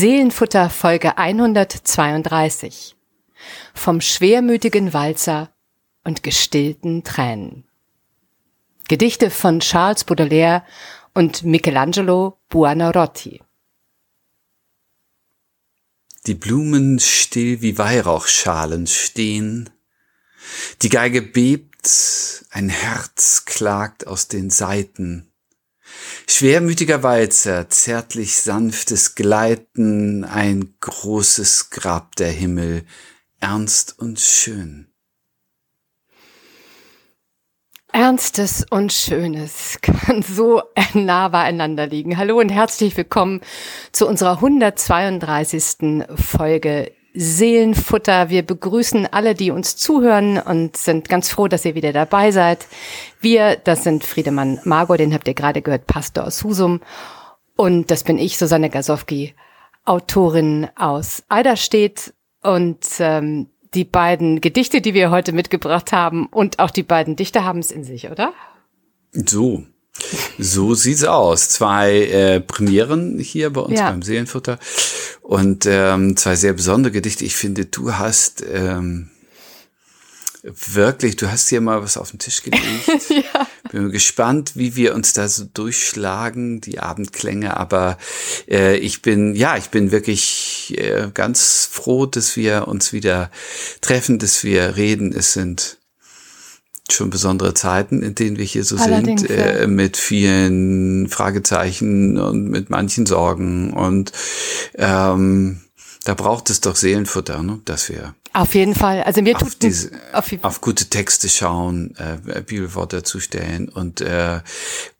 Seelenfutter Folge 132. Vom schwermütigen Walzer und gestillten Tränen. Gedichte von Charles Baudelaire und Michelangelo Buonarroti. Die Blumen still wie Weihrauchschalen stehen. Die Geige bebt, ein Herz klagt aus den Saiten. Schwermütiger Walzer, zärtlich sanftes Gleiten, ein großes Grab der Himmel, ernst und schön. Ernstes und Schönes kann so nah beieinander liegen. Hallo und herzlich willkommen zu unserer 132. Folge Seelenfutter. Wir begrüßen alle, die uns zuhören und sind ganz froh, dass ihr wieder dabei seid. Wir, das sind Friedemann Margot, den habt ihr gerade gehört, Pastor aus Husum. Und das bin ich, Susanne Gasowski, Autorin aus Eiderstedt. Und ähm, die beiden Gedichte, die wir heute mitgebracht haben und auch die beiden Dichter haben es in sich, oder? So, so sieht's aus. Zwei äh, Premieren hier bei uns ja. beim Seelenfutter und ähm, zwei sehr besondere Gedichte. Ich finde, du hast ähm, wirklich, du hast hier mal was auf den Tisch gelegt. ja. Bin gespannt, wie wir uns da so durchschlagen, die Abendklänge. Aber äh, ich bin, ja, ich bin wirklich äh, ganz froh, dass wir uns wieder treffen, dass wir reden. Es sind schon besondere Zeiten, in denen wir hier so Allerdings, sind, äh, mit vielen Fragezeichen und mit manchen Sorgen. Und ähm, da braucht es doch Seelenfutter, ne? dass wir auf jeden Fall. Also mir tut diese, auf, auf, gute Texte schauen, äh, Bibelworte zustellen und äh,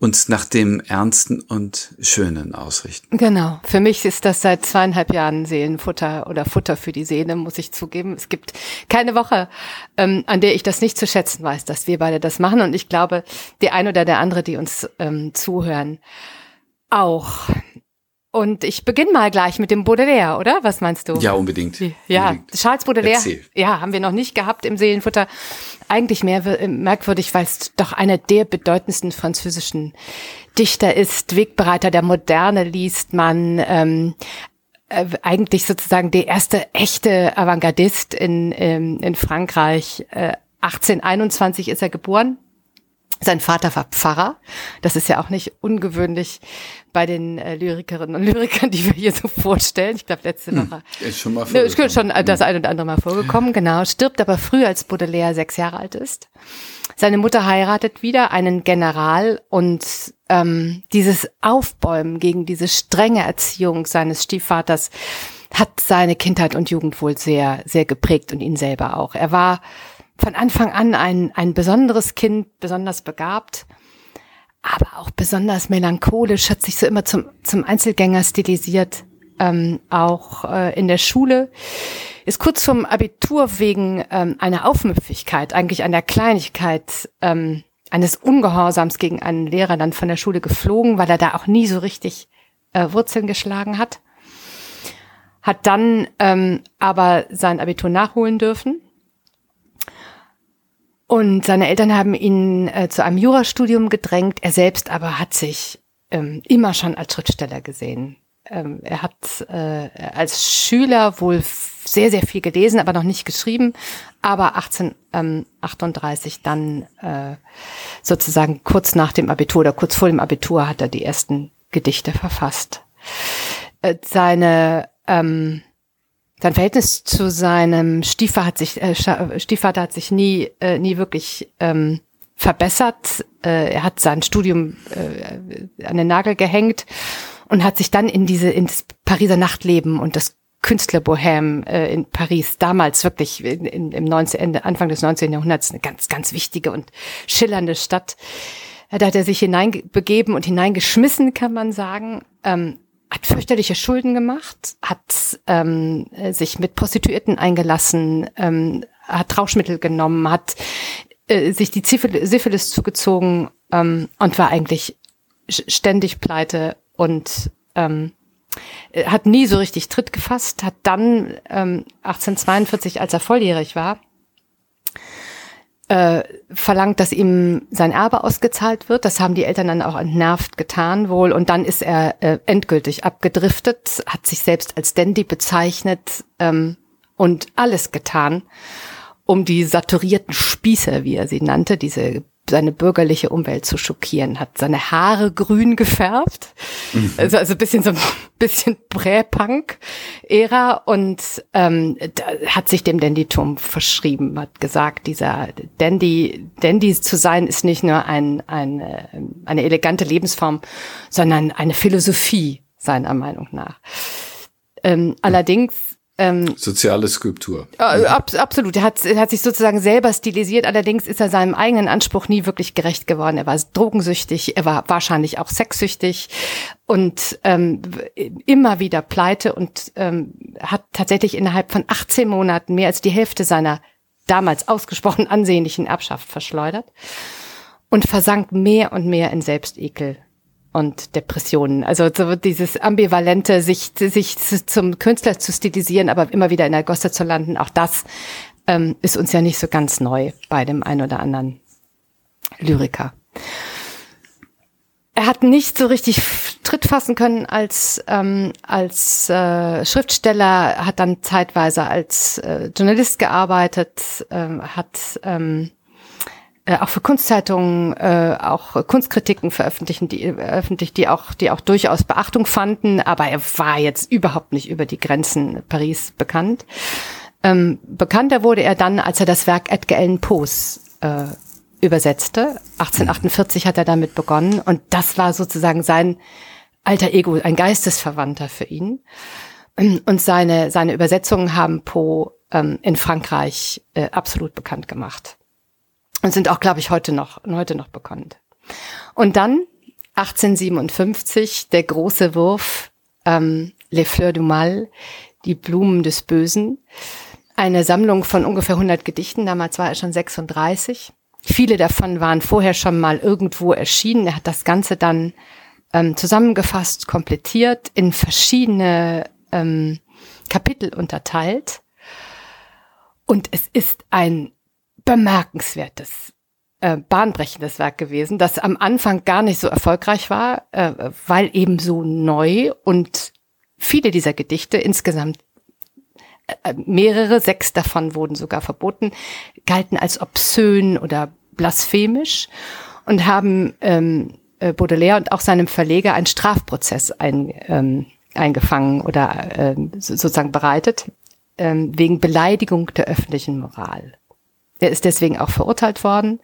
uns nach dem Ernsten und Schönen ausrichten. Genau. Für mich ist das seit zweieinhalb Jahren Seelenfutter oder Futter für die Seele, muss ich zugeben. Es gibt keine Woche, ähm, an der ich das nicht zu schätzen weiß, dass wir beide das machen. Und ich glaube, die ein oder der andere, die uns ähm, zuhören, auch. Und ich beginne mal gleich mit dem Baudelaire, oder? Was meinst du? Ja, unbedingt. Ja, unbedingt. Charles Baudelaire. Erzähl. Ja, haben wir noch nicht gehabt im Seelenfutter. Eigentlich mehr merkwürdig, weil es doch einer der bedeutendsten französischen Dichter ist. Wegbereiter der Moderne liest man. Ähm, äh, eigentlich sozusagen der erste echte Avantgardist in, ähm, in Frankreich. Äh, 1821 ist er geboren. Sein Vater war Pfarrer. Das ist ja auch nicht ungewöhnlich bei den äh, Lyrikerinnen und Lyrikern, die wir hier so vorstellen. Ich glaube, letzte hm, Woche. Hm, ist schon mal vorgekommen. Ist schon das ein oder andere Mal vorgekommen, genau. Stirbt aber früh, als Baudelaire sechs Jahre alt ist. Seine Mutter heiratet wieder einen General und ähm, dieses Aufbäumen gegen diese strenge Erziehung seines Stiefvaters hat seine Kindheit und Jugend wohl sehr, sehr geprägt und ihn selber auch. Er war von Anfang an ein, ein besonderes Kind, besonders begabt aber auch besonders melancholisch, hat sich so immer zum, zum Einzelgänger stilisiert, ähm, auch äh, in der Schule. Ist kurz vom Abitur wegen ähm, einer Aufmüpfigkeit, eigentlich einer Kleinigkeit, ähm, eines Ungehorsams gegen einen Lehrer dann von der Schule geflogen, weil er da auch nie so richtig äh, Wurzeln geschlagen hat. Hat dann ähm, aber sein Abitur nachholen dürfen und seine Eltern haben ihn äh, zu einem Jurastudium gedrängt. Er selbst aber hat sich ähm, immer schon als Schriftsteller gesehen. Ähm, er hat äh, als Schüler wohl sehr, sehr viel gelesen, aber noch nicht geschrieben. Aber 1838 ähm, dann äh, sozusagen kurz nach dem Abitur oder kurz vor dem Abitur hat er die ersten Gedichte verfasst. Äh, seine ähm, sein Verhältnis zu seinem Stiefvater hat sich, äh, Stiefvater hat sich nie, äh, nie wirklich ähm, verbessert. Äh, er hat sein Studium äh, an den Nagel gehängt und hat sich dann in diese, in das Pariser Nachtleben und das Künstlerbohem äh, in Paris, damals wirklich in, in, im 19, Ende, Anfang des 19. Jahrhunderts eine ganz, ganz wichtige und schillernde Stadt. Da hat er sich hineinbegeben und hineingeschmissen, kann man sagen. Ähm, hat fürchterliche Schulden gemacht, hat ähm, sich mit Prostituierten eingelassen, ähm, hat Rauschmittel genommen, hat äh, sich die Syphilis zugezogen ähm, und war eigentlich ständig pleite und ähm, hat nie so richtig Tritt gefasst, hat dann ähm, 1842, als er volljährig war, äh, verlangt, dass ihm sein Erbe ausgezahlt wird. Das haben die Eltern dann auch entnervt getan wohl. Und dann ist er äh, endgültig abgedriftet, hat sich selbst als Dandy bezeichnet ähm, und alles getan, um die saturierten Spieße, wie er sie nannte, diese seine bürgerliche Umwelt zu schockieren, hat seine Haare grün gefärbt, mhm. also, also bisschen so ein bisschen Prä-Punk-Ära und ähm, hat sich dem Dandytum verschrieben, hat gesagt, dieser Dandy, Dandy zu sein ist nicht nur ein, ein, eine elegante Lebensform, sondern eine Philosophie seiner Meinung nach. Ähm, allerdings ähm, Soziale Skulptur. Äh, ab, absolut. Er hat, er hat sich sozusagen selber stilisiert. Allerdings ist er seinem eigenen Anspruch nie wirklich gerecht geworden. Er war drogensüchtig, er war wahrscheinlich auch sexsüchtig und ähm, immer wieder pleite und ähm, hat tatsächlich innerhalb von 18 Monaten mehr als die Hälfte seiner damals ausgesprochen ansehnlichen Erbschaft verschleudert und versank mehr und mehr in Selbstekel und Depressionen. Also so dieses ambivalente, sich, sich zum Künstler zu stilisieren, aber immer wieder in der Gosse zu landen, auch das ähm, ist uns ja nicht so ganz neu bei dem einen oder anderen Lyriker. Er hat nicht so richtig Tritt fassen können als ähm, als äh, Schriftsteller, hat dann zeitweise als äh, Journalist gearbeitet, äh, hat ähm, äh, auch für Kunstzeitungen äh, auch Kunstkritiken veröffentlichen, die öffentlich, die auch, die auch durchaus Beachtung fanden, aber er war jetzt überhaupt nicht über die Grenzen Paris bekannt. Ähm, bekannter wurde er dann, als er das Werk Edgar Allan Poes äh, übersetzte. 1848 hat er damit begonnen und das war sozusagen sein alter Ego, ein Geistesverwandter für ihn. Und seine, seine Übersetzungen haben Poe ähm, in Frankreich äh, absolut bekannt gemacht und sind auch, glaube ich, heute noch, heute noch bekannt. Und dann 1857 der große Wurf ähm, Les Fleurs du Mal, die Blumen des Bösen, eine Sammlung von ungefähr 100 Gedichten. Damals war er schon 36. Viele davon waren vorher schon mal irgendwo erschienen. Er hat das Ganze dann ähm, zusammengefasst, komplettiert, in verschiedene ähm, Kapitel unterteilt. Und es ist ein bemerkenswertes, äh, bahnbrechendes Werk gewesen, das am Anfang gar nicht so erfolgreich war, äh, weil eben so neu und viele dieser Gedichte insgesamt äh, mehrere, sechs davon wurden sogar verboten, galten als obszön oder blasphemisch und haben ähm, äh, Baudelaire und auch seinem Verleger einen Strafprozess ein, ähm, eingefangen oder äh, sozusagen bereitet, ähm, wegen Beleidigung der öffentlichen Moral. Er ist deswegen auch verurteilt worden.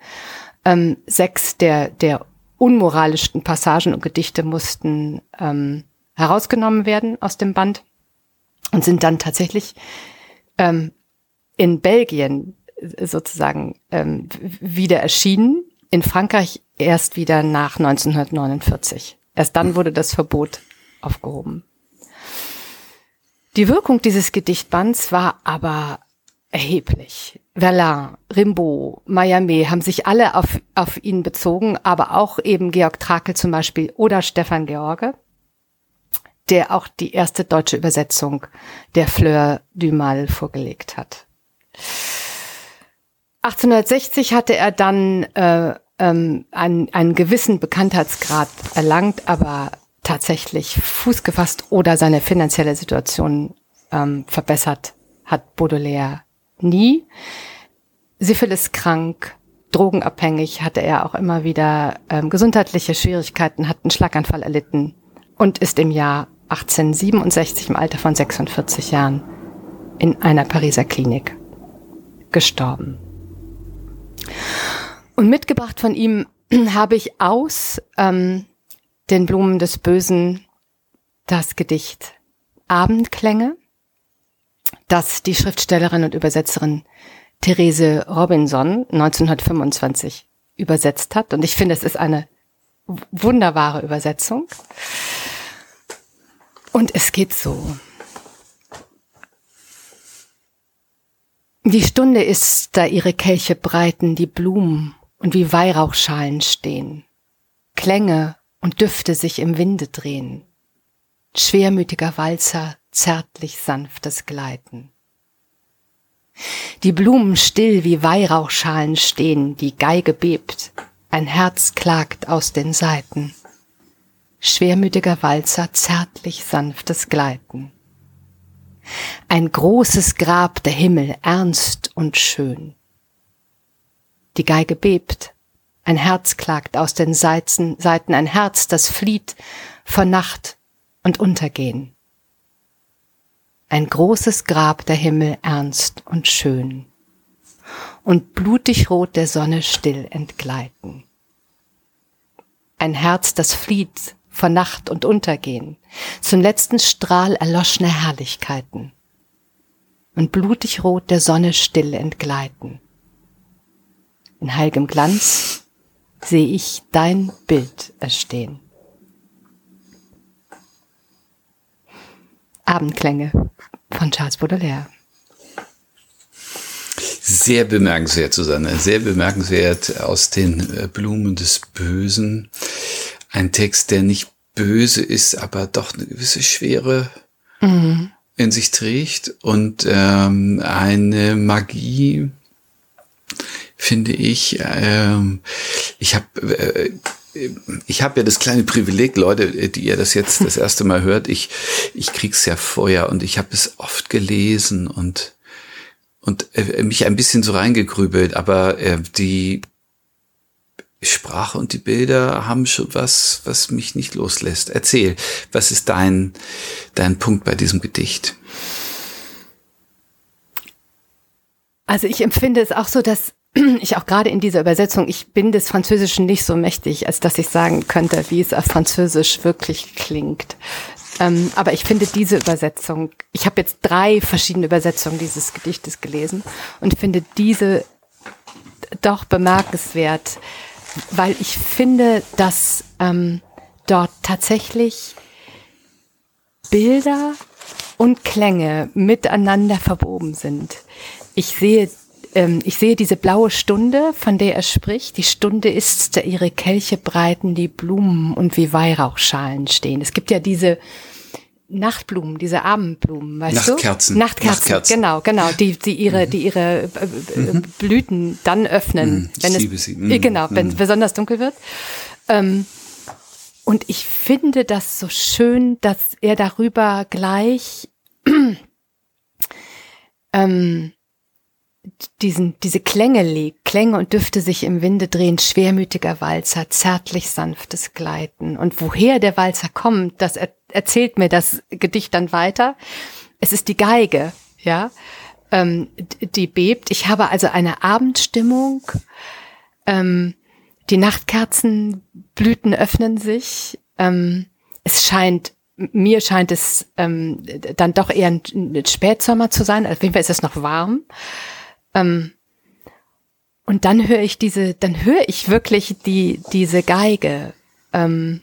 Ähm, sechs der, der unmoralischsten Passagen und Gedichte mussten ähm, herausgenommen werden aus dem Band und sind dann tatsächlich ähm, in Belgien sozusagen ähm, wieder erschienen, in Frankreich erst wieder nach 1949. Erst dann wurde das Verbot aufgehoben. Die Wirkung dieses Gedichtbands war aber erheblich. Verlain, Rimbaud, Miami haben sich alle auf, auf ihn bezogen, aber auch eben Georg Trakel zum Beispiel oder Stefan George, der auch die erste deutsche Übersetzung der Fleur du Mal vorgelegt hat. 1860 hatte er dann äh, ähm, einen, einen gewissen Bekanntheitsgrad erlangt, aber tatsächlich Fuß gefasst oder seine finanzielle Situation ähm, verbessert hat Baudelaire nie. Syphilis krank, drogenabhängig, hatte er auch immer wieder ähm, gesundheitliche Schwierigkeiten, hat einen Schlaganfall erlitten und ist im Jahr 1867 im Alter von 46 Jahren in einer Pariser Klinik gestorben. Und mitgebracht von ihm habe ich aus ähm, den Blumen des Bösen das Gedicht Abendklänge das die Schriftstellerin und Übersetzerin Therese Robinson 1925 übersetzt hat. Und ich finde, es ist eine wunderbare Übersetzung. Und es geht so. Die Stunde ist, da ihre Kelche breiten, die Blumen und wie Weihrauchschalen stehen, Klänge und Düfte sich im Winde drehen, schwermütiger Walzer zärtlich sanftes Gleiten. Die Blumen still wie Weihrauchschalen stehen, die Geige bebt, ein Herz klagt aus den Saiten. Schwermütiger Walzer, zärtlich sanftes Gleiten. Ein großes Grab der Himmel, ernst und schön. Die Geige bebt, ein Herz klagt aus den Seiten, Seiten, ein Herz, das flieht vor Nacht und Untergehen. Ein großes Grab der Himmel ernst und schön. Und blutig rot der Sonne still entgleiten. Ein Herz, das flieht vor Nacht und Untergehen, zum letzten Strahl erloschener Herrlichkeiten. Und blutig rot der Sonne still entgleiten. In heilgem Glanz sehe ich dein Bild erstehen. Abendklänge von Charles Baudelaire. Sehr bemerkenswert, Susanne, sehr bemerkenswert aus den äh, Blumen des Bösen. Ein Text, der nicht böse ist, aber doch eine gewisse Schwere mhm. in sich trägt und ähm, eine Magie, finde ich. Ähm, ich habe äh, ich habe ja das kleine Privileg, Leute, die ihr das jetzt das erste Mal hört, ich, ich krieg's ja vorher und ich habe es oft gelesen und, und äh, mich ein bisschen so reingegrübelt, aber äh, die Sprache und die Bilder haben schon was, was mich nicht loslässt. Erzähl, was ist dein, dein Punkt bei diesem Gedicht? Also ich empfinde es auch so, dass ich auch gerade in dieser Übersetzung, ich bin des Französischen nicht so mächtig, als dass ich sagen könnte, wie es auf Französisch wirklich klingt. Ähm, aber ich finde diese Übersetzung, ich habe jetzt drei verschiedene Übersetzungen dieses Gedichtes gelesen und finde diese doch bemerkenswert, weil ich finde, dass ähm, dort tatsächlich Bilder und Klänge miteinander verwoben sind. Ich sehe ähm, ich sehe diese blaue Stunde, von der er spricht. Die Stunde ist, da ihre Kelche breiten, die Blumen und wie Weihrauchschalen stehen. Es gibt ja diese Nachtblumen, diese Abendblumen, weißt Nachtkerzen. du? Nachtkerzen. Nachtkerzen, genau, genau, die, die ihre, mhm. die ihre äh, äh, mhm. Blüten dann öffnen, mhm. wenn ich es, sie. Mhm. genau, wenn es mhm. besonders dunkel wird. Ähm, und ich finde das so schön, dass er darüber gleich ähm, diesen, diese Klänge legt, Klänge und Düfte sich im Winde drehen, schwermütiger Walzer, zärtlich sanftes Gleiten. Und woher der Walzer kommt, das er, erzählt mir das Gedicht dann weiter. Es ist die Geige, ja, ähm, die bebt. Ich habe also eine Abendstimmung. Ähm, die Nachtkerzenblüten öffnen sich. Ähm, es scheint mir scheint es ähm, dann doch eher ein, ein Spätsommer zu sein. Auf jeden Fall ist es noch warm. Ähm, und dann höre ich diese, dann höre ich wirklich die, diese Geige, ähm,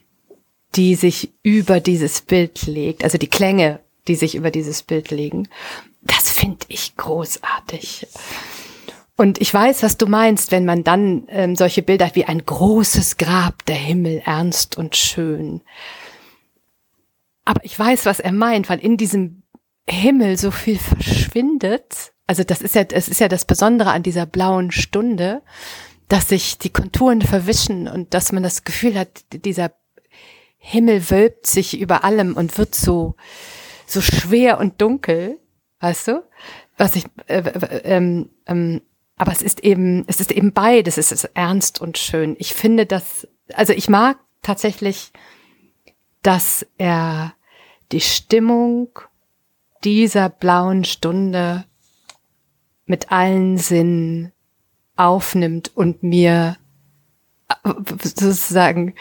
die sich über dieses Bild legt, also die Klänge, die sich über dieses Bild legen. Das finde ich großartig. Und ich weiß, was du meinst, wenn man dann ähm, solche Bilder wie ein großes Grab, der Himmel ernst und schön. Aber ich weiß, was er meint, weil in diesem Himmel so viel verschwindet also das ist ja, es ist ja das Besondere an dieser blauen Stunde, dass sich die Konturen verwischen und dass man das Gefühl hat, dieser Himmel wölbt sich über allem und wird so, so schwer und dunkel, weißt du? Was ich, äh, äh, ähm, ähm, aber es ist eben, es ist eben beides, es ist ernst und schön. Ich finde das, also ich mag tatsächlich, dass er die Stimmung dieser blauen Stunde mit allen Sinnen aufnimmt und mir sozusagen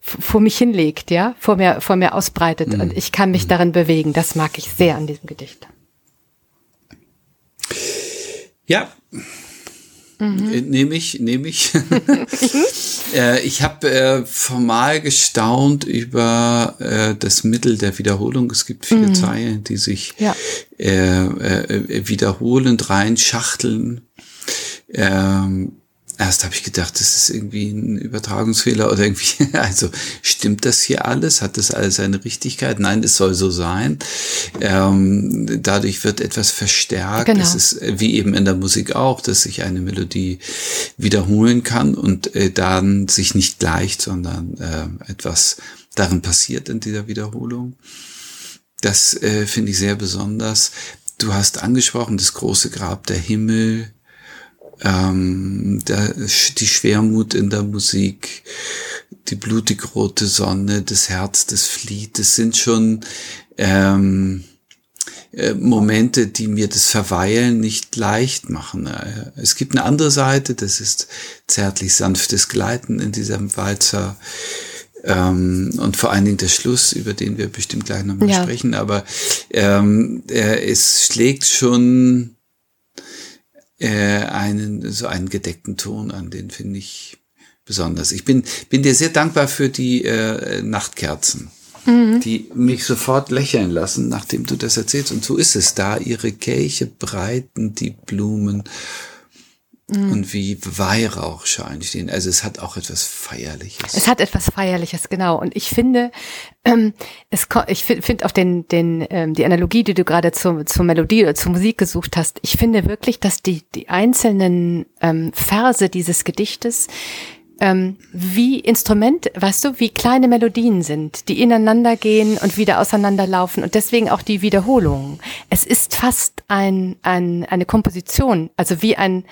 vor mich hinlegt, ja, vor mir, vor mir ausbreitet mhm. und ich kann mich mhm. darin bewegen. Das mag ich sehr an diesem Gedicht. Ja, Mhm. Äh, nehme ich, nehme ich. äh, ich habe äh, formal gestaunt über äh, das Mittel der Wiederholung. Es gibt viele mhm. Zeilen, die sich ja. äh, äh, wiederholend reinschachteln. Ähm, Erst habe ich gedacht, das ist irgendwie ein Übertragungsfehler oder irgendwie, also stimmt das hier alles? Hat das alles eine Richtigkeit? Nein, es soll so sein. Ähm, dadurch wird etwas verstärkt. Genau. Es ist wie eben in der Musik auch, dass sich eine Melodie wiederholen kann und äh, dann sich nicht gleicht, sondern äh, etwas darin passiert in dieser Wiederholung. Das äh, finde ich sehr besonders. Du hast angesprochen, das große Grab der Himmel, ähm, der, die Schwermut in der Musik, die blutig rote Sonne, das Herz, das flieht, das sind schon ähm, äh, Momente, die mir das Verweilen nicht leicht machen. Äh, es gibt eine andere Seite, das ist zärtlich sanftes Gleiten in diesem Walzer. Ähm, und vor allen Dingen der Schluss, über den wir bestimmt gleich nochmal ja. sprechen, aber ähm, äh, es schlägt schon äh, einen, so einen gedeckten Ton an, den finde ich besonders. Ich bin, bin dir sehr dankbar für die äh, Nachtkerzen, mhm. die mich sofort lächeln lassen, nachdem du das erzählst. Und so ist es da. Ihre Kelche breiten die Blumen Mhm. Und wie Weihrauchschein stehen. Also es hat auch etwas Feierliches. Es hat etwas Feierliches, genau. Und ich finde, ähm, es, ich finde auch den, den, ähm, die Analogie, die du gerade zur, zur Melodie oder zur Musik gesucht hast, ich finde wirklich, dass die, die einzelnen ähm, Verse dieses Gedichtes ähm, wie Instrument, weißt du, wie kleine Melodien sind, die ineinander gehen und wieder auseinanderlaufen und deswegen auch die Wiederholung. Es ist fast ein, ein, eine Komposition, also wie ein,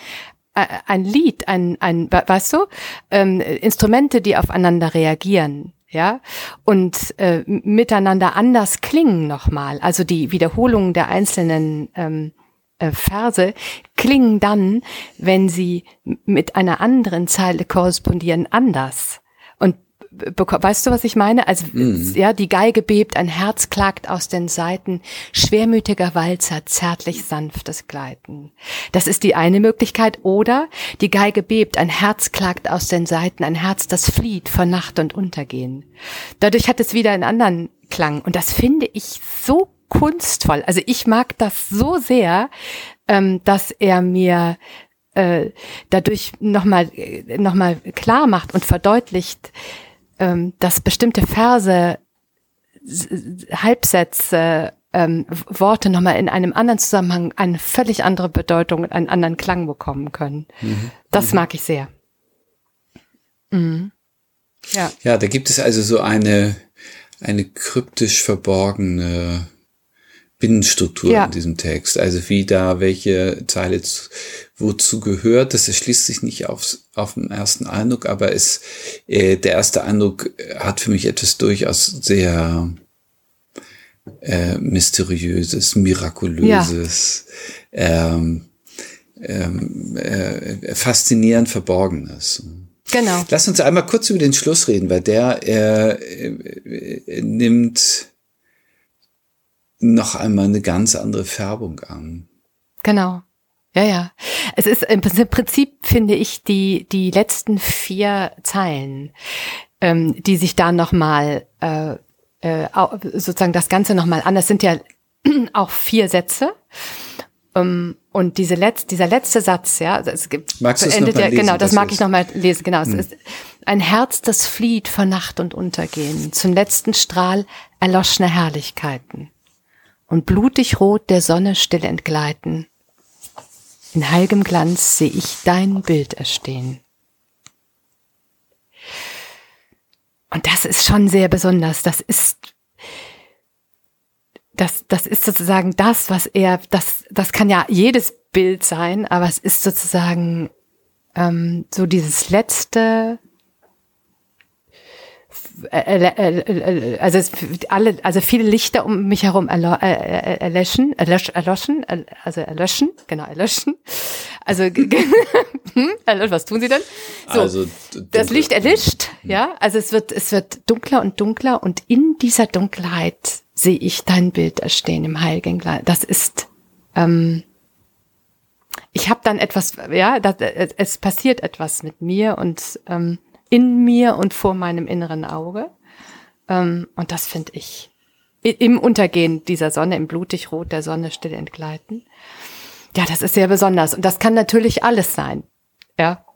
ein Lied, ein, ein weißt du, ähm, Instrumente, die aufeinander reagieren, ja, und äh, miteinander anders klingen nochmal. Also die Wiederholungen der einzelnen ähm, äh, Verse klingen dann, wenn sie mit einer anderen Zeile korrespondieren, anders weißt du, was ich meine? Also, mhm. ja, die Geige bebt, ein Herz klagt aus den Seiten, schwermütiger Walzer, zärtlich sanftes Gleiten. Das ist die eine Möglichkeit. Oder die Geige bebt, ein Herz klagt aus den Seiten, ein Herz, das flieht vor Nacht und Untergehen. Dadurch hat es wieder einen anderen Klang. Und das finde ich so kunstvoll. Also ich mag das so sehr, ähm, dass er mir äh, dadurch nochmal noch mal klar macht und verdeutlicht, ähm, dass bestimmte Verse, Halbsätze, ähm, Worte nochmal in einem anderen Zusammenhang eine völlig andere Bedeutung und einen anderen Klang bekommen können. Mhm. Das mhm. mag ich sehr. Mhm. Ja. ja, da gibt es also so eine, eine kryptisch verborgene Binnenstruktur ja. in diesem Text. Also wie da welche Zeile zu, wozu gehört, das erschließt sich nicht aufs, auf den ersten Eindruck, aber es, äh, der erste Eindruck hat für mich etwas durchaus sehr äh, mysteriöses, mirakulöses, ja. ähm, ähm, äh, faszinierend Verborgenes. Genau. Lass uns einmal kurz über den Schluss reden, weil der äh, äh, nimmt noch einmal eine ganz andere Färbung an. Genau. Ja, ja. Es ist im Prinzip, finde ich, die, die letzten vier Zeilen, ähm, die sich da nochmal, äh, äh, sozusagen das Ganze nochmal an. Das sind ja auch vier Sätze. Um, und diese letzt, dieser letzte Satz, ja, also es gibt, Magst endet ja, genau, das, das mag ist. ich nochmal lesen, genau. Hm. Es ist ein Herz, das flieht vor Nacht und Untergehen, zum letzten Strahl erloschene Herrlichkeiten und blutig rot der Sonne still entgleiten. In heilgem Glanz seh ich dein Bild erstehen. Und das ist schon sehr besonders. Das ist, das, das ist sozusagen das, was er, das, das kann ja jedes Bild sein, aber es ist sozusagen ähm, so dieses letzte, also es, alle, also viele Lichter um mich herum erlöschen, erlöschen, also erlöschen, genau, erlöschen. Also, hm, was tun sie denn? So, also, das Licht erlischt, ja, also es wird, es wird dunkler und dunkler und in dieser Dunkelheit sehe ich dein Bild erstehen im Heiligen. Das ist, ähm, ich habe dann etwas, ja, das, es passiert etwas mit mir und ähm, in mir und vor meinem inneren Auge. Ähm, und das finde ich im Untergehen dieser Sonne, im Blutigrot der Sonne still entgleiten. Ja, das ist sehr besonders. Und das kann natürlich alles sein. Ja.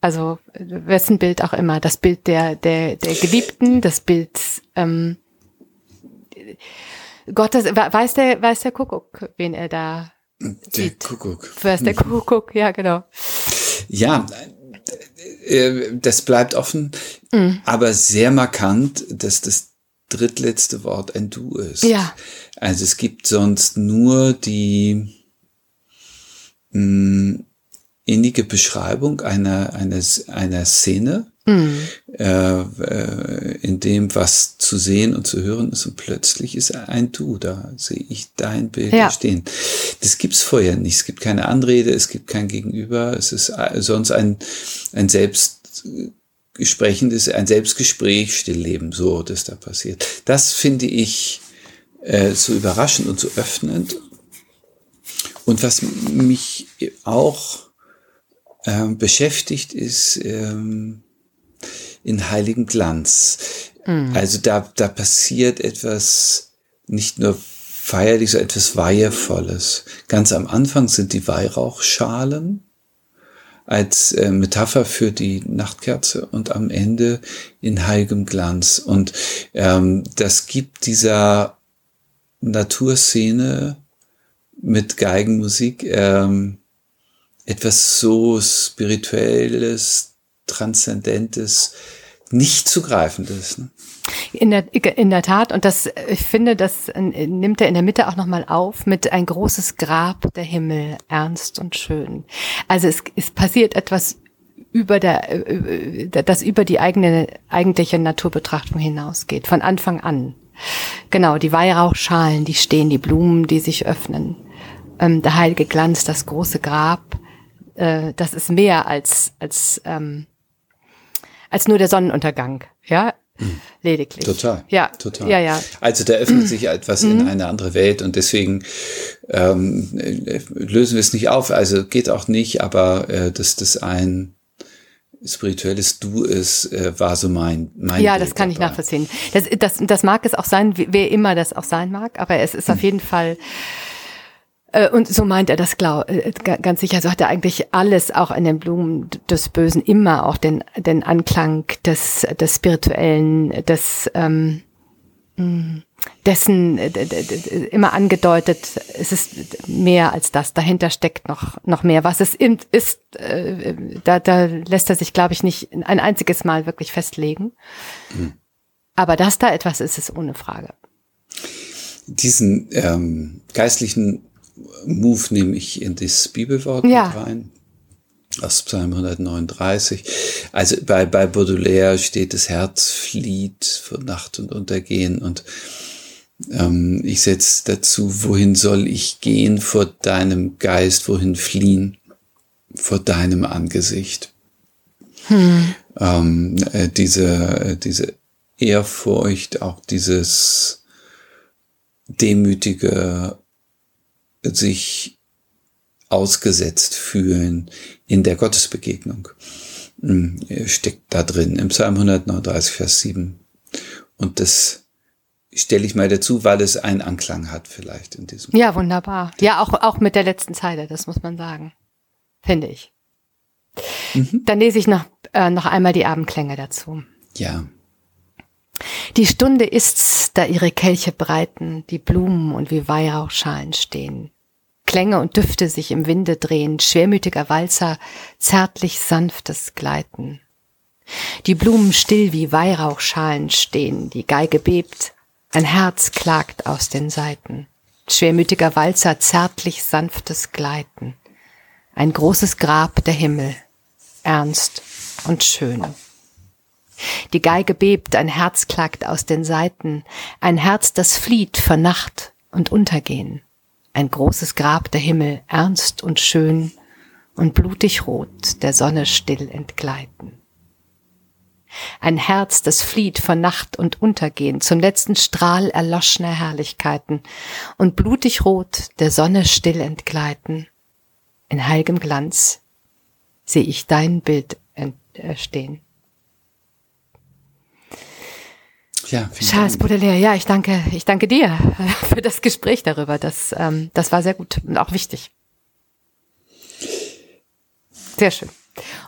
Also wessen Bild auch immer. Das Bild der, der, der Geliebten, das Bild ähm, Gottes, weiß der, weiß der Kuckuck, wen er da der sieht. Kuckuck. Weiß der Kuckuck, ja, genau. Ja, das bleibt offen, mhm. aber sehr markant, dass das drittletzte Wort ein Du ist. Ja. Also es gibt sonst nur die mh, hm, innige Beschreibung einer, einer, einer Szene, mhm. äh, äh, in dem was zu sehen und zu hören ist und plötzlich ist ein Du, da sehe ich dein Bild ja. stehen. Das gibt's vorher nicht. Es gibt keine Anrede, es gibt kein Gegenüber, es ist äh, sonst ein, ein selbst gesprechendes, ein Selbstgespräch, Stillleben, so, das da passiert. Das finde ich äh, so überraschend und so öffnend. Und was mich auch äh, beschäftigt, ist ähm, in heiligem Glanz. Mhm. Also da, da passiert etwas nicht nur feierlich, so etwas Weihevolles. Ganz am Anfang sind die Weihrauchschalen als äh, Metapher für die Nachtkerze und am Ende in heiligem Glanz. Und ähm, das gibt dieser Naturszene mit Geigenmusik ähm, etwas so Spirituelles, Transzendentes, nicht zu greifendes. Ne? In der, in der Tat, und das, ich finde, das nimmt er in der Mitte auch nochmal auf mit ein großes Grab der Himmel, ernst und schön. Also es, es passiert etwas über der, äh, das über die eigene, eigentliche Naturbetrachtung hinausgeht, von Anfang an. Genau, die Weihrauchschalen, die stehen, die Blumen, die sich öffnen, ähm, der heilige Glanz, das große Grab, äh, das ist mehr als, als, ähm, als nur der Sonnenuntergang, ja, mhm. lediglich. Total. Ja, total. Ja, ja. Also da öffnet sich etwas mhm. in eine andere Welt und deswegen ähm, lösen wir es nicht auf. Also geht auch nicht, aber äh, dass das ein spirituelles Du ist, äh, war so mein mein Ja, Bild das kann dabei. ich nachvollziehen. Das, das, das mag es auch sein, wer immer das auch sein mag, aber es ist mhm. auf jeden Fall äh, und so meint er das glaub, äh, ganz sicher. So hat er eigentlich alles auch in den Blumen des Bösen immer auch den, den Anklang des, des Spirituellen, des, ähm, mm, dessen immer angedeutet, es ist mehr als das. Dahinter steckt noch, noch mehr. Was es ist, äh, da, da lässt er sich, glaube ich, nicht ein einziges Mal wirklich festlegen. Mhm. Aber dass da etwas ist, ist ohne Frage. Diesen ähm, geistlichen Move nehme ich in das Bibelwort ja. mit rein. Aus Psalm 139. Also bei, bei Baudelaire steht, das Herz flieht von Nacht und Untergehen und ähm, ich setze dazu, wohin soll ich gehen vor deinem Geist, wohin fliehen vor deinem Angesicht. Hm. Ähm, äh, diese, äh, diese Ehrfurcht, auch dieses demütige sich ausgesetzt fühlen in der Gottesbegegnung. Hm, steckt da drin im Psalm 139, Vers 7. Und das stelle ich mal dazu, weil es einen Anklang hat vielleicht in diesem. Ja, wunderbar. Ja, auch, auch mit der letzten Zeile, das muss man sagen. Finde ich. Mhm. Dann lese ich noch, äh, noch einmal die Abendklänge dazu. Ja. Die Stunde ist's, da ihre Kelche breiten, die Blumen und wie Weihrauchschalen stehen. Klänge und Düfte sich im Winde drehen, schwermütiger Walzer, zärtlich sanftes Gleiten. Die Blumen still wie Weihrauchschalen stehen, die Geige bebt, ein Herz klagt aus den Saiten. Schwermütiger Walzer, zärtlich sanftes Gleiten. Ein großes Grab der Himmel, ernst und schön. Die Geige bebt, ein Herz klagt aus den Saiten, ein Herz, das flieht vor Nacht und Untergehen ein großes Grab der Himmel, ernst und schön und blutig rot der Sonne still entgleiten. Ein Herz, das flieht von Nacht und Untergehen zum letzten Strahl erloschener Herrlichkeiten und blutig rot der Sonne still entgleiten. In heiligem Glanz sehe ich dein Bild stehen. Ja, Charles Baudelaire, ja, ich danke, ich danke dir für das Gespräch darüber. Das, ähm, das war sehr gut und auch wichtig. Sehr schön.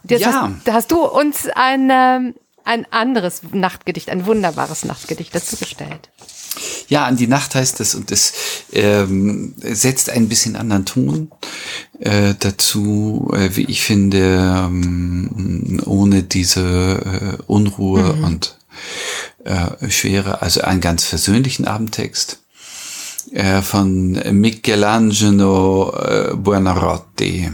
Jetzt ja. hast, hast du uns ein, ähm, ein anderes Nachtgedicht, ein wunderbares Nachtgedicht dazu gestellt. Ja, an die Nacht heißt es und es ähm, setzt ein bisschen anderen Ton äh, dazu, äh, wie ich finde, ähm, ohne diese äh, Unruhe mhm. und äh, Schwere, also einen ganz versöhnlichen Abendtext äh, von Michelangelo äh, Buonarroti.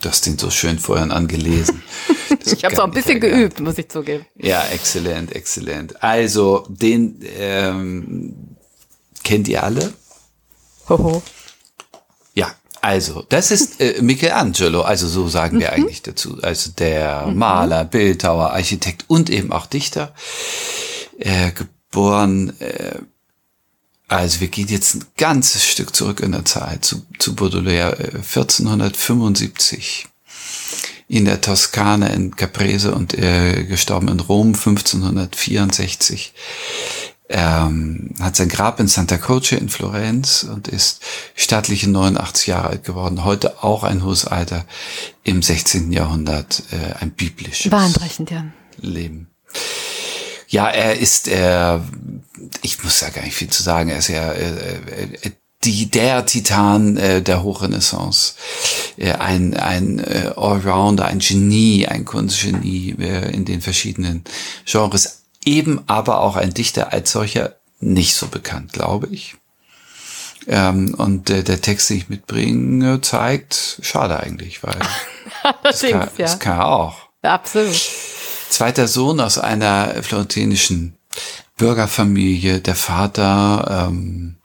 Du hast den so schön vorhin angelesen. ich habe es auch ein bisschen geübt, muss ich zugeben. Ja, exzellent, exzellent. Also, den ähm, kennt ihr alle? Hoho. Ja, also, das ist äh, Michelangelo, also so sagen wir mhm. eigentlich dazu. Also der mhm. Maler, Bildhauer, Architekt und eben auch Dichter. Äh, geboren äh, also wir gehen jetzt ein ganzes Stück zurück in der Zeit zu, zu Baudelaire 1475 äh, in der Toskana in Caprese und äh, gestorben in Rom 1564. Ähm, hat sein Grab in Santa Croce in Florenz und ist stattliche 89 Jahre alt geworden. Heute auch ein hohes Alter. Im 16. Jahrhundert äh, ein biblisches Bahnbrechend, ja. Leben. Ja, er ist, äh, ich muss da gar nicht viel zu sagen, er ist ja äh, äh, die, der Titan äh, der Hochrenaissance. Äh, ein ein äh, Allrounder, ein Genie, ein Kunstgenie äh, in den verschiedenen Genres. Eben aber auch ein Dichter als solcher nicht so bekannt, glaube ich. Ähm, und äh, der Text, den ich mitbringe, zeigt, schade eigentlich, weil das, kann, ja. das kann er auch. Absolut zweiter Sohn aus einer florentinischen Bürgerfamilie. Der Vater ähm,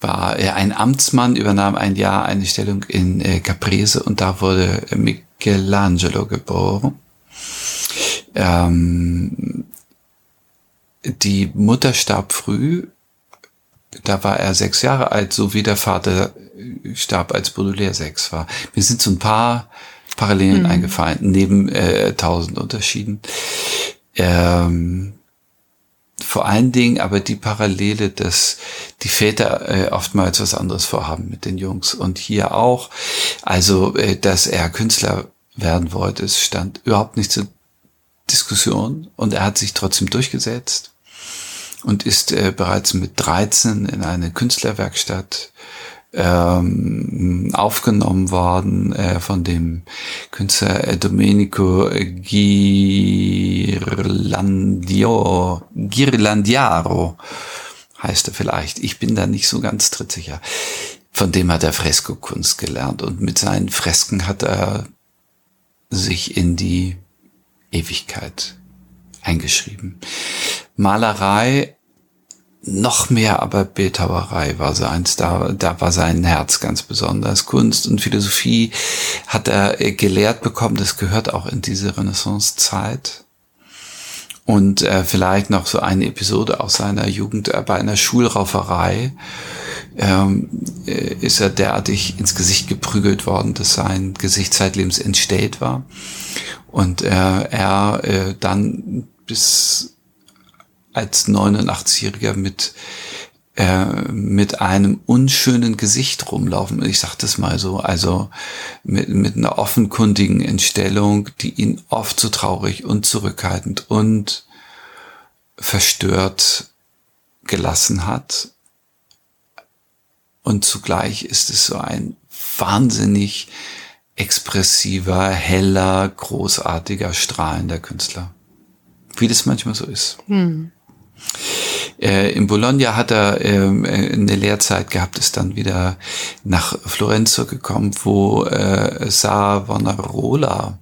war äh, ein Amtsmann, übernahm ein Jahr eine Stellung in äh, Caprese und da wurde Michelangelo geboren. Ähm, die Mutter starb früh, da war er sechs Jahre alt, so wie der Vater starb, als Baudelaire sechs war. Wir sind so ein paar Parallelen mhm. eingefallen, neben äh, tausend Unterschieden. Ähm, vor allen Dingen aber die Parallele, dass die Väter äh, oftmals was anderes vorhaben mit den Jungs und hier auch. Also, äh, dass er Künstler werden wollte, es stand überhaupt nicht zur Diskussion und er hat sich trotzdem durchgesetzt und ist äh, bereits mit 13 in eine Künstlerwerkstatt ähm, aufgenommen worden äh, von dem Künstler Domenico Ghirlandio, Ghirlandiaro heißt er vielleicht. Ich bin da nicht so ganz trittsicher. Von dem hat er Freskokunst gelernt und mit seinen Fresken hat er sich in die Ewigkeit eingeschrieben. Malerei noch mehr aber Bildhauerei war seins. Da, da war sein Herz ganz besonders. Kunst und Philosophie hat er äh, gelehrt bekommen. Das gehört auch in diese Renaissance-Zeit. Und äh, vielleicht noch so eine Episode aus seiner Jugend äh, bei einer Schulrauferei ähm, äh, ist er derartig ins Gesicht geprügelt worden, dass sein Gesicht zeitlebens entstellt war. Und äh, er äh, dann bis als 89-Jähriger mit äh, mit einem unschönen Gesicht rumlaufen. Ich sag das mal so, also mit, mit einer offenkundigen Entstellung, die ihn oft so traurig und zurückhaltend und verstört gelassen hat. Und zugleich ist es so ein wahnsinnig expressiver, heller, großartiger, strahlender Künstler. Wie das manchmal so ist. Hm. Äh, in Bologna hat er äh, eine Lehrzeit gehabt, ist dann wieder nach Florenz zurückgekommen, wo äh, Savonarola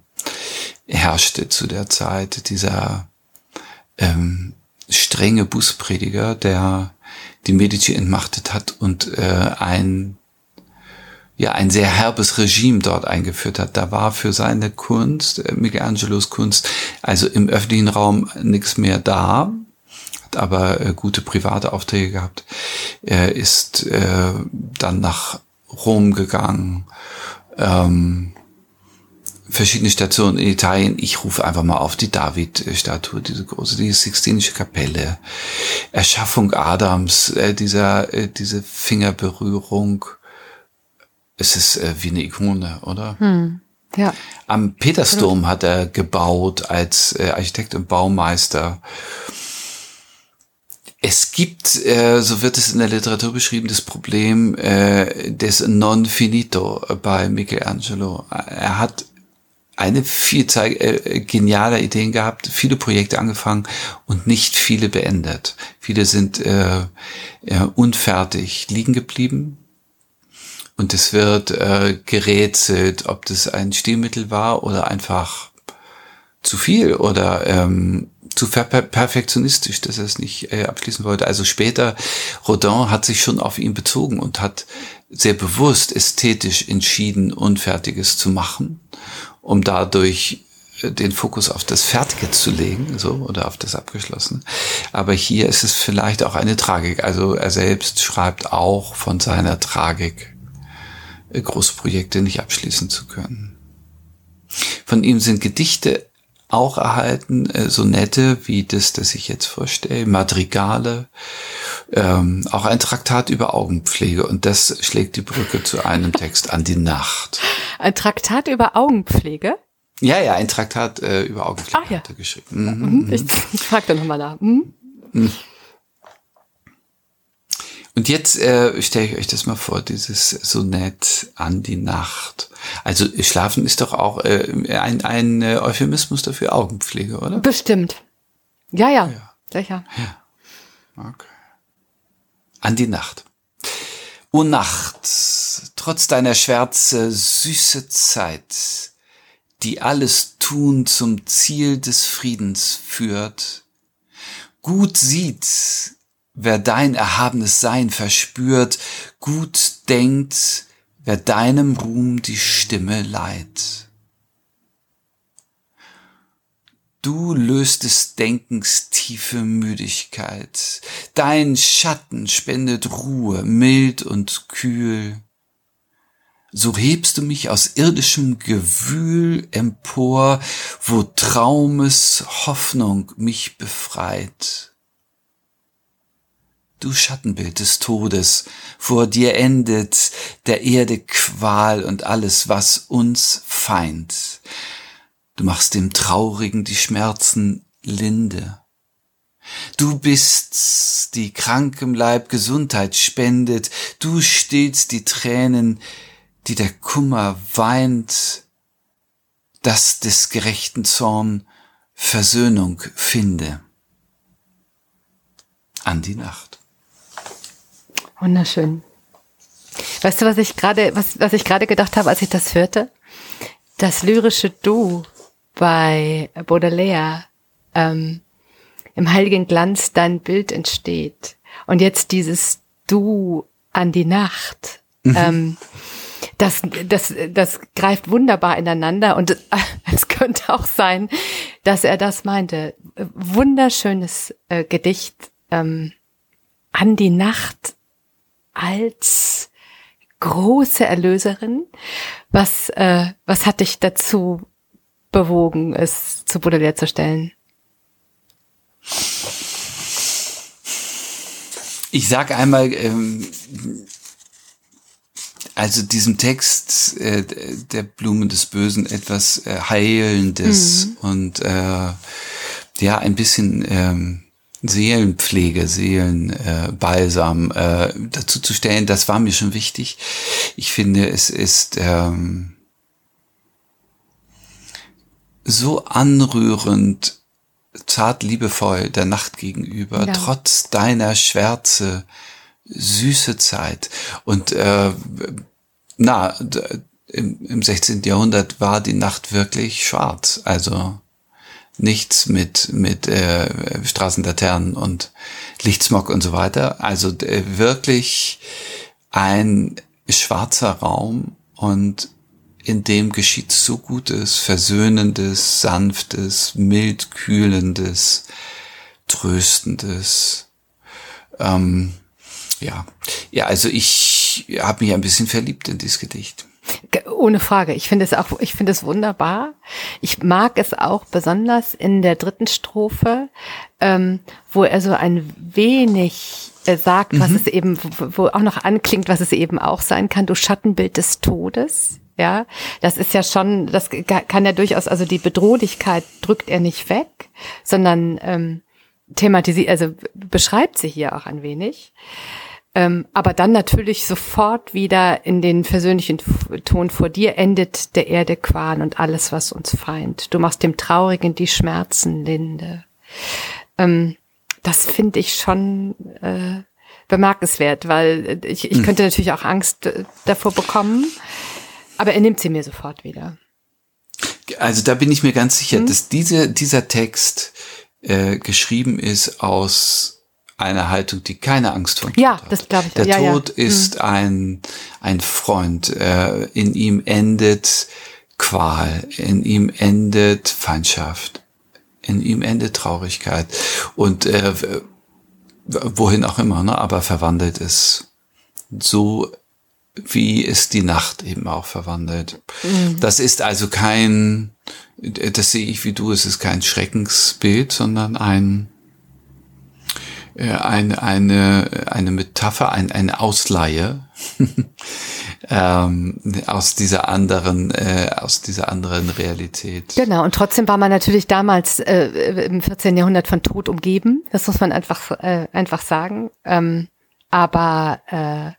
herrschte zu der Zeit, dieser ähm, strenge Bußprediger, der die Medici entmachtet hat und äh, ein ja ein sehr herbes Regime dort eingeführt hat. Da war für seine Kunst, äh, Michelangelos Kunst, also im öffentlichen Raum nichts mehr da aber äh, gute private Aufträge gehabt. Er ist äh, dann nach Rom gegangen, ähm, verschiedene Stationen in Italien. Ich rufe einfach mal auf die David-Statue, diese große, die Sixtinische Kapelle, Erschaffung Adams, äh, dieser, äh, diese Fingerberührung. Es ist äh, wie eine Ikone, oder? Hm. Ja. Am Petersdom hat er gebaut als äh, Architekt und Baumeister. Es gibt, äh, so wird es in der Literatur beschrieben, das Problem äh, des Non Finito bei Michelangelo. Er hat eine Vielzahl äh, genialer Ideen gehabt, viele Projekte angefangen und nicht viele beendet. Viele sind äh, äh, unfertig liegen geblieben. Und es wird äh, gerätselt, ob das ein Stilmittel war oder einfach zu viel oder ähm, zu per perfektionistisch, dass er es nicht äh, abschließen wollte. Also später, Rodin hat sich schon auf ihn bezogen und hat sehr bewusst ästhetisch entschieden, Unfertiges zu machen um dadurch äh, den Fokus auf das Fertige zu legen, so, oder auf das Abgeschlossene. Aber hier ist es vielleicht auch eine Tragik. Also er selbst schreibt auch von seiner Tragik, äh, Großprojekte nicht abschließen zu können. Von ihm sind Gedichte auch erhalten, äh, so nette wie das, das ich jetzt vorstelle, Madrigale, ähm, auch ein Traktat über Augenpflege und das schlägt die Brücke zu einem Text an die Nacht. Ein Traktat über Augenpflege? Ja, ja, ein Traktat äh, über Augenpflege Ach, ja. hat er geschrieben. Mhm. Mhm. Ich, ich frage da nochmal nach. Mhm. mhm. Und jetzt äh, stelle ich euch das mal vor, dieses Sonett an die Nacht. Also Schlafen ist doch auch äh, ein, ein äh, Euphemismus dafür Augenpflege, oder? Bestimmt. Ja, ja, ja. sicher. Ja. Okay. An die Nacht. O Nacht, trotz deiner Schwärze süße Zeit, die alles Tun zum Ziel des Friedens führt, gut sieht, wer dein erhabenes Sein verspürt, gut denkt, wer deinem Ruhm die Stimme leiht. Du löst des Denkens tiefe Müdigkeit. Dein Schatten spendet Ruhe, mild und kühl. So hebst du mich aus irdischem Gewühl empor, wo Traumes Hoffnung mich befreit. Du Schattenbild des Todes, vor dir endet der Erde Qual und alles, was uns feind. Du machst dem Traurigen die Schmerzen linde. Du bist, die krankem Leib Gesundheit spendet. Du stillst die Tränen, die der Kummer weint, dass des gerechten Zorn Versöhnung finde. An die Nacht. Wunderschön. Weißt du, was ich gerade, was, was ich gerade gedacht habe, als ich das hörte? Das lyrische Du bei Baudelaire ähm, im heiligen Glanz dein Bild entsteht. Und jetzt dieses Du an die Nacht. Mhm. Ähm, das, das, das greift wunderbar ineinander und es könnte auch sein, dass er das meinte. Wunderschönes äh, Gedicht ähm, an die Nacht als große Erlöserin. Was, äh, was hat dich dazu bewogen, es zu zu stellen? Ich sag einmal, ähm, also diesem Text äh, der Blumen des Bösen etwas äh, Heilendes mhm. und äh, ja ein bisschen ähm, Seelenpflege, Seelenbalsam äh, dazu zu stellen, das war mir schon wichtig. Ich finde, es ist ähm, so anrührend, zart liebevoll der Nacht gegenüber, ja. trotz deiner Schwärze, süße Zeit. Und äh, na, im, im 16. Jahrhundert war die Nacht wirklich schwarz. Also nichts mit mit äh, Straßenlaternen und Lichtsmog und so weiter. Also äh, wirklich ein schwarzer Raum und in dem geschieht so Gutes, Versöhnendes, Sanftes, mild Kühlendes, Tröstendes. Ähm, ja, ja, also ich habe mich ein bisschen verliebt in dieses Gedicht. Ohne Frage. Ich finde es auch, ich finde es wunderbar. Ich mag es auch besonders in der dritten Strophe, ähm, wo er so ein wenig äh, sagt, was mhm. es eben, wo, wo auch noch anklingt, was es eben auch sein kann. Du Schattenbild des Todes Ja, das ist ja schon, das kann ja durchaus, also die Bedrohlichkeit drückt er nicht weg, sondern ähm, thematisiert, also beschreibt sie hier auch ein wenig. Ähm, aber dann natürlich sofort wieder in den versöhnlichen Ton vor dir endet der Erde Qual und alles, was uns feind. Du machst dem Traurigen die Schmerzen linde. Ähm, das finde ich schon äh, bemerkenswert, weil ich, ich hm. könnte natürlich auch Angst äh, davor bekommen, aber er nimmt sie mir sofort wieder. Also da bin ich mir ganz sicher, hm? dass diese, dieser Text äh, geschrieben ist aus eine Haltung, die keine Angst vor Tod ja, hat. das glaube ich. Der ja, Tod ja. ist mhm. ein, ein Freund. Äh, in ihm endet Qual. In ihm endet Feindschaft. In ihm endet Traurigkeit. Und äh, wohin auch immer, ne? aber verwandelt es so, wie es die Nacht eben auch verwandelt. Mhm. Das ist also kein, das sehe ich wie du, es ist kein Schreckensbild, sondern ein eine, eine, eine Metapher, ein, eine Ausleihe ähm, aus dieser anderen, äh, aus dieser anderen Realität. Genau, und trotzdem war man natürlich damals äh, im 14. Jahrhundert von Tod umgeben. Das muss man einfach, äh, einfach sagen. Ähm, aber äh,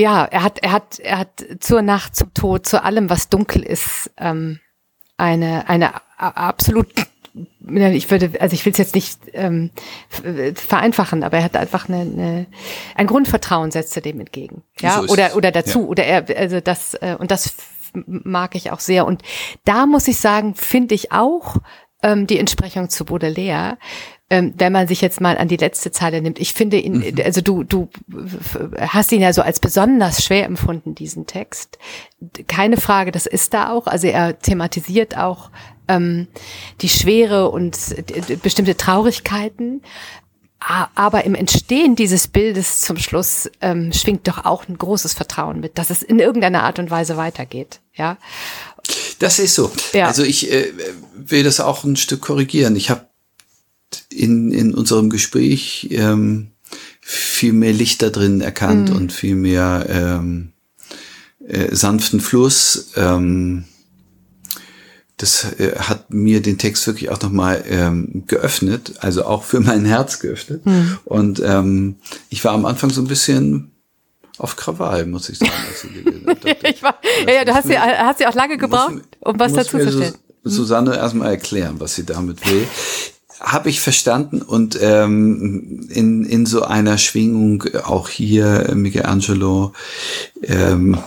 ja, er hat, er hat, er hat zur Nacht, zum Tod, zu allem, was dunkel ist, ähm, eine, eine absolut ich würde, also ich will es jetzt nicht ähm, vereinfachen, aber er hat einfach eine, eine, ein Grundvertrauen setzt er dem entgegen, ja, so oder oder dazu, ja. oder er, also das äh, und das mag ich auch sehr und da muss ich sagen, finde ich auch ähm, die Entsprechung zu Baudelaire, ähm, wenn man sich jetzt mal an die letzte Zeile nimmt. Ich finde ihn, mhm. also du, du hast ihn ja so als besonders schwer empfunden, diesen Text. Keine Frage, das ist da auch. Also er thematisiert auch ähm, die Schwere und bestimmte Traurigkeiten. Aber im Entstehen dieses Bildes zum Schluss ähm, schwingt doch auch ein großes Vertrauen mit, dass es in irgendeiner Art und Weise weitergeht. Ja. Das ist so. Ja. Also ich äh, will das auch ein Stück korrigieren. Ich habe in, in unserem Gespräch ähm, viel mehr Licht da drin erkannt mhm. und viel mehr ähm, äh, sanften Fluss. Ähm, das äh, hat mir den Text wirklich auch nochmal ähm, geöffnet, also auch für mein Herz geöffnet. Mhm. Und ähm, ich war am Anfang so ein bisschen auf Krawall, muss ich sagen. Ich war, ja, ja, du hast ja, hast ja auch lange gebraucht, muss, um was dazu zu stellen. Susanne erstmal erklären, was sie damit will. Habe ich verstanden und ähm, in, in so einer Schwingung auch hier Michelangelo ähm,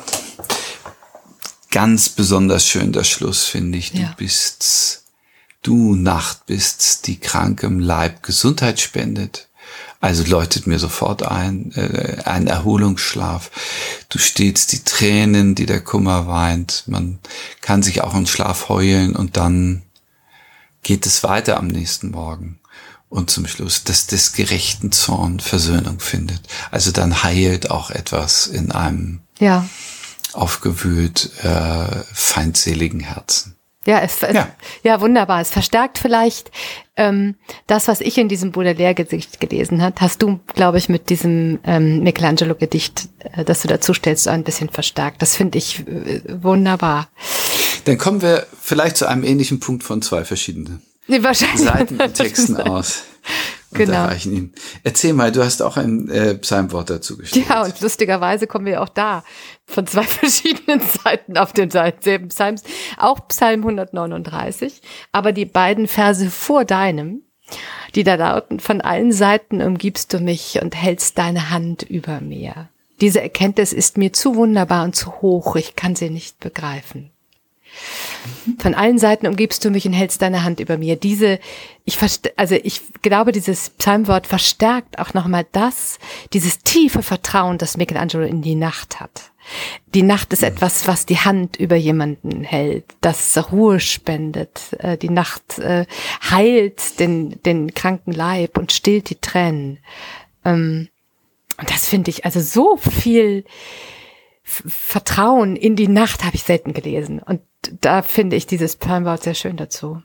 ganz besonders schön der Schluss, finde ich. Du ja. bist, du Nacht bist, die krankem Leib Gesundheit spendet. Also läutet mir sofort ein, äh, ein Erholungsschlaf. Du stehst die Tränen, die der Kummer weint. Man kann sich auch im Schlaf heulen und dann geht es weiter am nächsten Morgen. Und zum Schluss, dass des gerechten Zorn Versöhnung findet. Also dann heilt auch etwas in einem. Ja aufgewühlt äh, feindseligen Herzen. Ja, es, es, ja. ja, wunderbar. Es verstärkt vielleicht ähm, das, was ich in diesem Baudelaire-Gedicht gelesen hat. Hast du, glaube ich, mit diesem ähm, Michelangelo-Gedicht, äh, das du dazu stellst, ein bisschen verstärkt. Das finde ich äh, wunderbar. Dann kommen wir vielleicht zu einem ähnlichen Punkt von zwei verschiedenen Seiten und Texten aus genau. erreichen ihn. Erzähl mal, du hast auch ein äh, Psalmwort dazu geschrieben. Ja, und lustigerweise kommen wir auch da von zwei verschiedenen Seiten auf den selben Psalms. Auch Psalm 139, aber die beiden Verse vor deinem, die da lauten, von allen Seiten umgibst du mich und hältst deine Hand über mir. Diese Erkenntnis ist mir zu wunderbar und zu hoch, ich kann sie nicht begreifen. Von allen Seiten umgibst du mich und hältst deine Hand über mir. Diese, ich also ich glaube, dieses Psalmwort verstärkt auch nochmal das, dieses tiefe Vertrauen, das Michelangelo in die Nacht hat. Die Nacht ist etwas, was die Hand über jemanden hält, das Ruhe spendet. Äh, die Nacht äh, heilt den, den kranken Leib und stillt die Tränen. Ähm, und das finde ich also so viel Vertrauen in die Nacht habe ich selten gelesen. Und da finde ich dieses Palmwort sehr schön dazu.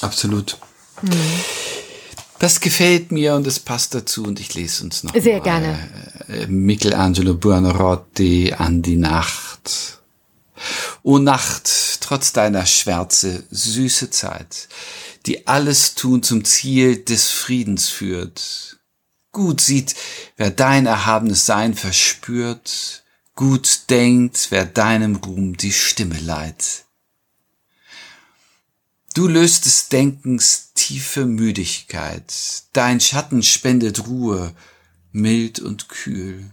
Absolut. Mhm. Das gefällt mir und es passt dazu und ich lese uns noch sehr mal. gerne äh, Michelangelo Buonarroti an die Nacht Nacht. O Nacht, trotz deiner Schwärze, süße Zeit, die alles tun zum Ziel des Friedens führt. Gut sieht, wer dein erhabenes Sein verspürt, gut denkt, wer deinem Ruhm die Stimme leiht. Du löst des Denkens tiefe Müdigkeit, dein Schatten spendet Ruhe, mild und kühl.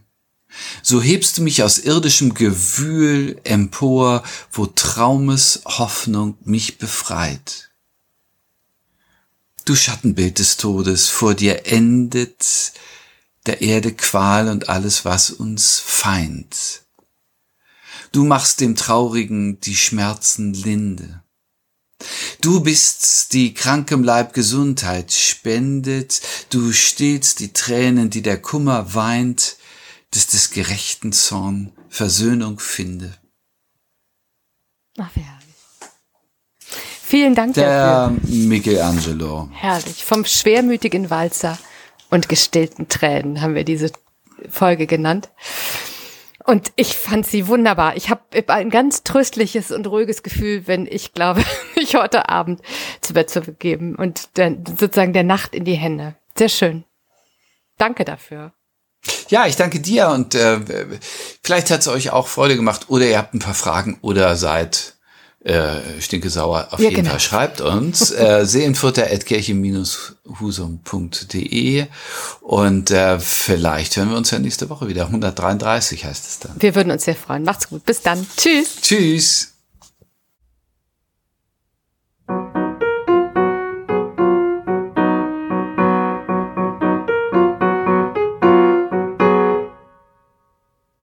So hebst du mich aus irdischem Gewühl empor, wo Traumes Hoffnung mich befreit. Du Schattenbild des Todes, vor dir endet der Erde Qual und alles, was uns feind. Du machst dem Traurigen die Schmerzen linde. Du bist die krankem Leib Gesundheit spendet, du stillst die Tränen, die der Kummer weint, dass des gerechten Zorn Versöhnung finde. Ach, wie herrlich. Vielen Dank der dafür. Michelangelo. Herrlich. Vom schwermütigen Walzer und gestillten Tränen haben wir diese Folge genannt. Und ich fand sie wunderbar. Ich habe ein ganz tröstliches und ruhiges Gefühl, wenn ich glaube, mich heute Abend zu Bett zu begeben und dann sozusagen der Nacht in die Hände. Sehr schön. Danke dafür. Ja, ich danke dir und äh, vielleicht hat es euch auch Freude gemacht oder ihr habt ein paar Fragen oder seid äh, stinke sauer. Auf ja, jeden genau. Fall schreibt uns äh, seelenfurter.kirche-husum.de und äh, vielleicht hören wir uns ja nächste Woche wieder. 133 heißt es dann. Wir würden uns sehr freuen. Macht's gut. Bis dann. Tschüss. Tschüss.